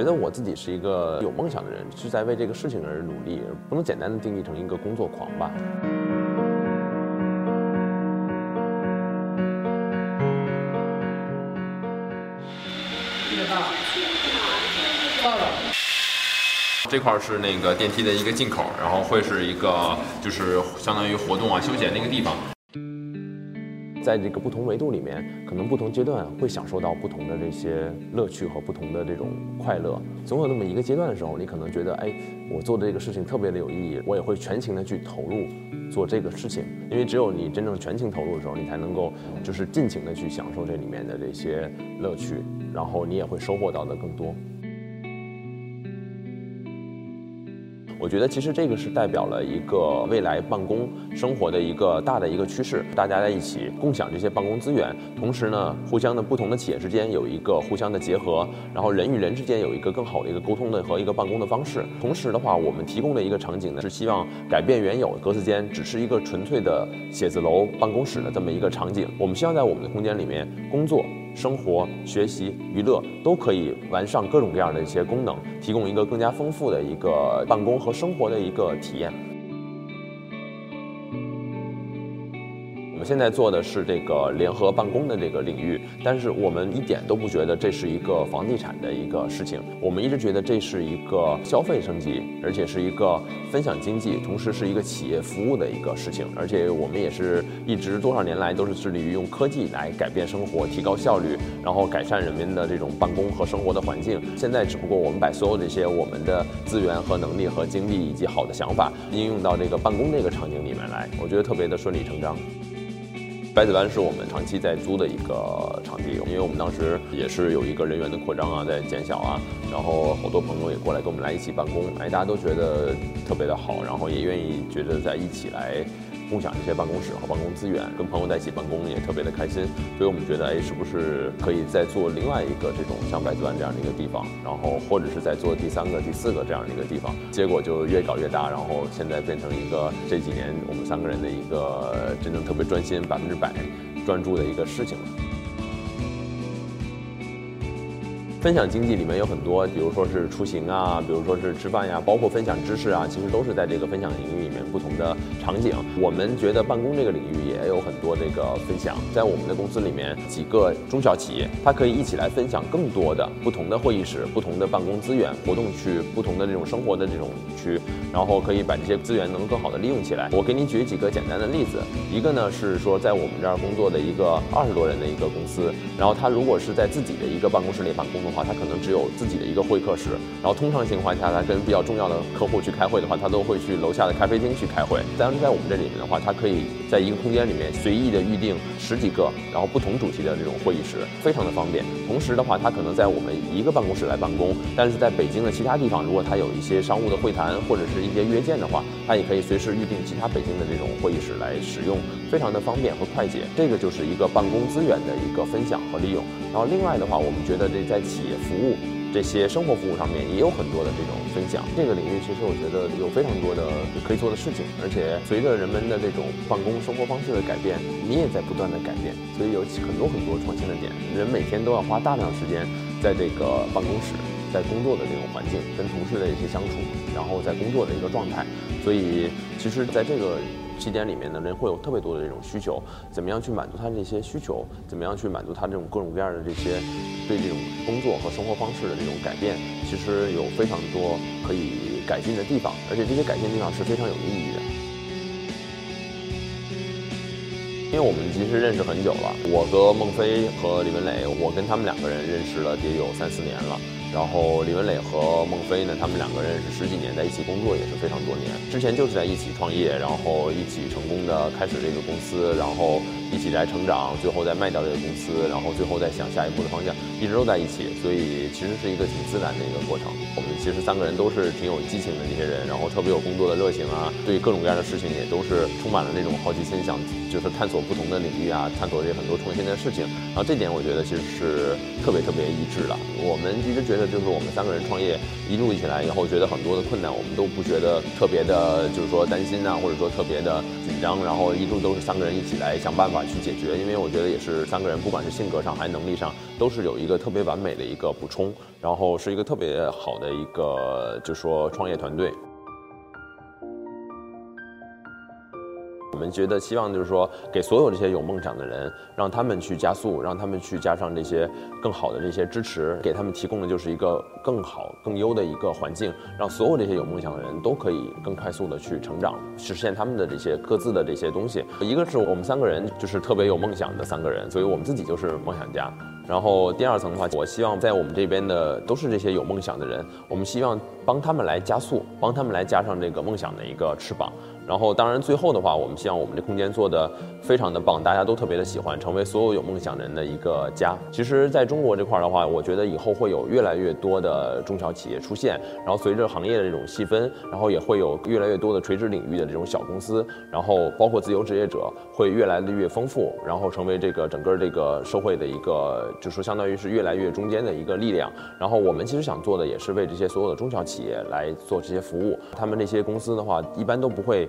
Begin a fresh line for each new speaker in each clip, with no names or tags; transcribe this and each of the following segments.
觉得我自己是一个有梦想的人，是在为这个事情而努力，不能简单的定义成一个工作狂吧。这块是那个电梯的一个进口，然后会是一个就是相当于活动啊、休闲那个地方。在这个不同维度里面，可能不同阶段会享受到不同的这些乐趣和不同的这种快乐。总有那么一个阶段的时候，你可能觉得，哎，我做的这个事情特别的有意义，我也会全情的去投入做这个事情。因为只有你真正全情投入的时候，你才能够就是尽情的去享受这里面的这些乐趣，然后你也会收获到的更多。我觉得其实这个是代表了一个未来办公生活的一个大的一个趋势，大家在一起共享这些办公资源，同时呢，互相的不同的企业之间有一个互相的结合，然后人与人之间有一个更好的一个沟通的和一个办公的方式。同时的话，我们提供的一个场景呢，是希望改变原有格子间只是一个纯粹的写字楼办公室的这么一个场景。我们希望在我们的空间里面工作。生活、学习、娱乐都可以完善各种各样的一些功能，提供一个更加丰富的一个办公和生活的一个体验。现在做的是这个联合办公的这个领域，但是我们一点都不觉得这是一个房地产的一个事情。我们一直觉得这是一个消费升级，而且是一个分享经济，同时是一个企业服务的一个事情。而且我们也是一直多少年来都是致力于用科技来改变生活、提高效率，然后改善人们的这种办公和生活的环境。现在只不过我们把所有这些我们的资源和能力和精力以及好的想法应用到这个办公这个场景里面来，我觉得特别的顺理成章。百子湾是我们长期在租的一个场地，因为我们当时也是有一个人员的扩张啊，在减小啊，然后好多朋友也过来跟我们来一起办公，哎，大家都觉得特别的好，然后也愿意觉得在一起来。共享一些办公室和办公资源，跟朋友在一起办公也特别的开心，所以我们觉得，哎，是不是可以再做另外一个这种像百子湾这样的一个地方，然后或者是再做第三个、第四个这样的一个地方，结果就越搞越大，然后现在变成一个这几年我们三个人的一个真正特别专心、百分之百专注的一个事情了。分享经济里面有很多，比如说是出行啊，比如说是吃饭呀，包括分享知识啊，其实都是在这个分享领域里面不同的场景。我们觉得办公这个领域也有很多这个分享，在我们的公司里面，几个中小企业，它可以一起来分享更多的不同的会议室、不同的办公资源、活动区、不同的这种生活的这种区，然后可以把这些资源能更好的利用起来。我给你举几个简单的例子，一个呢是说在我们这儿工作的一个二十多人的一个公司，然后他如果是在自己的一个办公室里办公。的话，他可能只有自己的一个会客室，然后通常情况下，他跟比较重要的客户去开会的话，他都会去楼下的咖啡厅去开会。但是在我们这里面的话，他可以在一个空间里面随意的预定十几个，然后不同主题的这种会议室，非常的方便。同时的话，他可能在我们一个办公室来办公，但是在北京的其他地方，如果他有一些商务的会谈或者是一些约见的话，他也可以随时预定其他北京的这种会议室来使用，非常的方便和快捷。这个就是一个办公资源的一个分享和利用。然后另外的话，我们觉得这在企业服务这些生活服务上面也有很多的这种分享。这个领域其实我觉得有非常多的可以做的事情，而且随着人们的这种办公生活方式的改变，你也在不断的改变，所以有很多很多创新的点。人每天都要花大量时间在这个办公室，在工作的这种环境，跟同事的一些相处，然后在工作的一个状态。所以其实在这个。起点里面的人会有特别多的这种需求，怎么样去满足他这些需求？怎么样去满足他这种各种各样的这些对这种工作和生活方式的这种改变？其实有非常多可以改进的地方，而且这些改进地方是非常有意义的。因为我们其实认识很久了，我和孟非和李文磊，我跟他们两个人认识了得有三四年了。然后李文磊和孟非呢，他们两个人是十几年在一起工作，也是非常多年。之前就是在一起创业，然后一起成功的开始这个公司，然后一起来成长，最后再卖掉这个公司，然后最后再想下一步的方向，一直都在一起。所以其实是一个挺自然的一个过程。我们其实三个人都是挺有激情的这些人，然后特别有工作的热情啊，对各种各样的事情也都是充满了那种好奇心，想就是探索不同的领域啊，探索这些很多创新的事情。然后这点我觉得其实是特别特别一致的。我们一直觉得。就是我们三个人创业一路起来以后，觉得很多的困难，我们都不觉得特别的，就是说担心啊，或者说特别的紧张，然后一路都是三个人一起来想办法法去解决，因为我觉得也是三个人，不管是性格上还是能力上，都是有一个特别完美的一个补充，然后是一个特别好的一个，就是说创业团队。我们觉得希望就是说，给所有这些有梦想的人，让他们去加速，让他们去加上这些更好的这些支持，给他们提供的就是一个更好、更优的一个环境，让所有这些有梦想的人都可以更快速的去成长，实现他们的这些各自的这些东西。一个是我们三个人就是特别有梦想的三个人，所以我们自己就是梦想家。然后第二层的话，我希望在我们这边的都是这些有梦想的人，我们希望帮他们来加速，帮他们来加上这个梦想的一个翅膀。然后，当然，最后的话，我们希望我们这空间做的非常的棒，大家都特别的喜欢，成为所有有梦想人的一个家。其实，在中国这块的话，我觉得以后会有越来越多的中小企业出现，然后随着行业的这种细分，然后也会有越来越多的垂直领域的这种小公司，然后包括自由职业者会越来越丰富，然后成为这个整个这个社会的一个，就说相当于是越来越中间的一个力量。然后我们其实想做的也是为这些所有的中小企业来做这些服务。他们这些公司的话，一般都不会。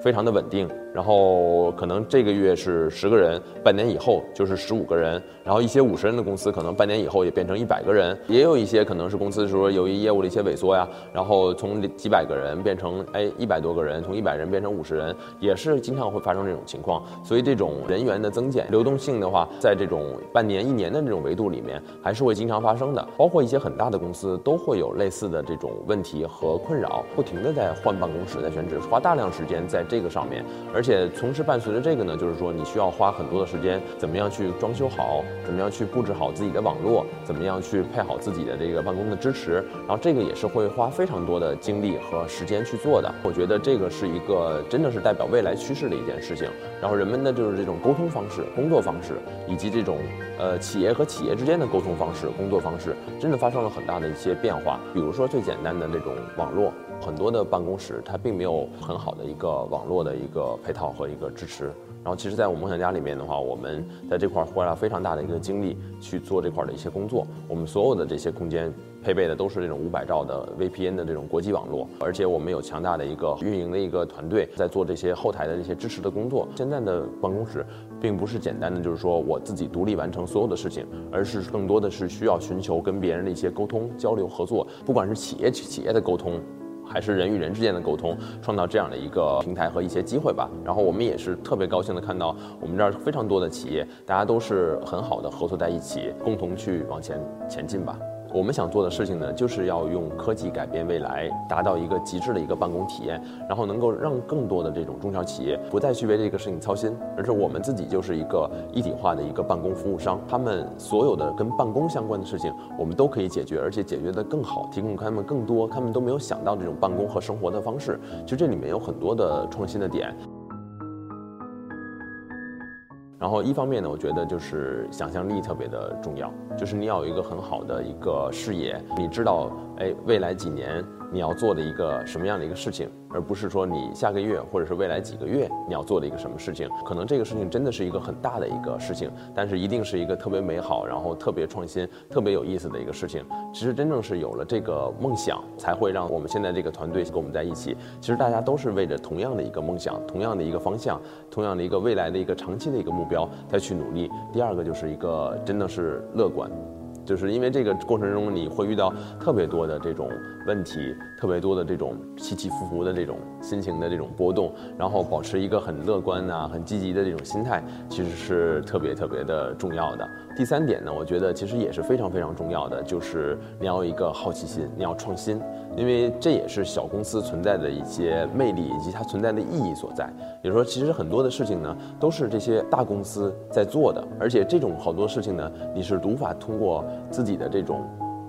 非常的稳定，然后可能这个月是十个人，半年以后就是十五个人，然后一些五十人的公司可能半年以后也变成一百个人，也有一些可能是公司说由于业务的一些萎缩呀，然后从几百个人变成哎一百多个人，从一百人变成五十人，也是经常会发生这种情况。所以这种人员的增减、流动性的话，在这种半年、一年的这种维度里面，还是会经常发生的。包括一些很大的公司都会有类似的这种问题和困扰，不停的在换办公室、在选址，花大量时间在。这个上面，而且同时伴随着这个呢，就是说你需要花很多的时间，怎么样去装修好，怎么样去布置好自己的网络，怎么样去配好自己的这个办公的支持，然后这个也是会花非常多的精力和时间去做的。我觉得这个是一个真的是代表未来趋势的一件事情。然后人们的就是这种沟通方式、工作方式，以及这种呃企业和企业之间的沟通方式、工作方式，真的发生了很大的一些变化。比如说最简单的这种网络。很多的办公室它并没有很好的一个网络的一个配套和一个支持。然后，其实，在我梦想家里面的话，我们在这块花了非常大的一个精力去做这块的一些工作。我们所有的这些空间配备的都是这种五百兆的 VPN 的这种国际网络，而且我们有强大的一个运营的一个团队在做这些后台的这些支持的工作。现在的办公室并不是简单的就是说我自己独立完成所有的事情，而是更多的是需要寻求跟别人的一些沟通、交流、合作，不管是企业企业的沟通。还是人与人之间的沟通，创造这样的一个平台和一些机会吧。然后我们也是特别高兴的看到，我们这儿非常多的企业，大家都是很好的合作在一起，共同去往前前进吧。我们想做的事情呢，就是要用科技改变未来，达到一个极致的一个办公体验，然后能够让更多的这种中小企业不再去为这个事情操心，而是我们自己就是一个一体化的一个办公服务商，他们所有的跟办公相关的事情，我们都可以解决，而且解决的更好，提供他们更多他们都没有想到这种办公和生活的方式。其实这里面有很多的创新的点。然后一方面呢，我觉得就是想象力特别的重要，就是你要有一个很好的一个视野，你知道，哎，未来几年。你要做的一个什么样的一个事情，而不是说你下个月或者是未来几个月你要做的一个什么事情。可能这个事情真的是一个很大的一个事情，但是一定是一个特别美好，然后特别创新、特别有意思的一个事情。其实真正是有了这个梦想，才会让我们现在这个团队跟我们在一起。其实大家都是为着同样的一个梦想、同样的一个方向、同样的一个未来的一个长期的一个目标再去努力。第二个就是一个真的是乐观。就是因为这个过程中，你会遇到特别多的这种问题，特别多的这种起起伏伏的这种心情的这种波动，然后保持一个很乐观啊、很积极的这种心态，其实是特别特别的重要的。第三点呢，我觉得其实也是非常非常重要的，就是你要有一个好奇心，你要创新，因为这也是小公司存在的一些魅力以及它存在的意义所在。也就是说，其实很多的事情呢，都是这些大公司在做的，而且这种好多事情呢，你是无法通过自己的这种，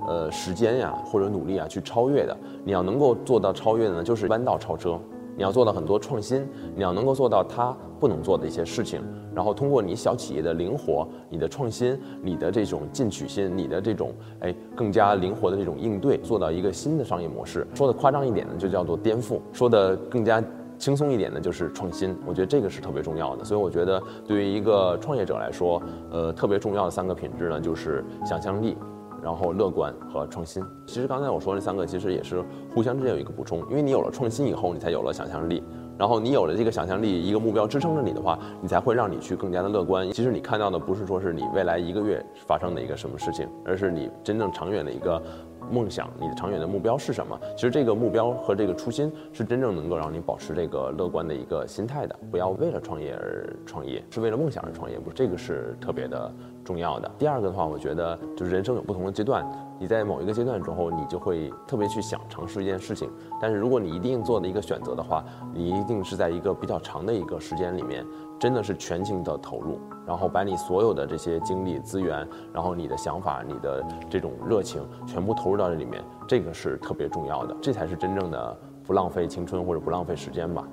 呃，时间呀或者努力啊去超越的。你要能够做到超越呢，就是弯道超车。你要做到很多创新，你要能够做到他不能做的一些事情，然后通过你小企业的灵活、你的创新、你的这种进取心、你的这种哎更加灵活的这种应对，做到一个新的商业模式。说的夸张一点呢，就叫做颠覆；说的更加轻松一点呢，就是创新。我觉得这个是特别重要的。所以我觉得对于一个创业者来说，呃，特别重要的三个品质呢，就是想象力。然后乐观和创新，其实刚才我说那三个其实也是互相之间有一个补充，因为你有了创新以后，你才有了想象力，然后你有了这个想象力，一个目标支撑着你的话，你才会让你去更加的乐观。其实你看到的不是说是你未来一个月发生的一个什么事情，而是你真正长远的一个。梦想，你的长远的目标是什么？其实这个目标和这个初心是真正能够让你保持这个乐观的一个心态的。不要为了创业而创业，是为了梦想而创业，不，这个是特别的重要的。第二个的话，我觉得就是人生有不同的阶段，你在某一个阶段之后，你就会特别去想尝试一件事情。但是如果你一定做的一个选择的话，你一定是在一个比较长的一个时间里面。真的是全情的投入，然后把你所有的这些精力资源，然后你的想法、你的这种热情，全部投入到这里面，这个是特别重要的，这才是真正的不浪费青春或者不浪费时间吧。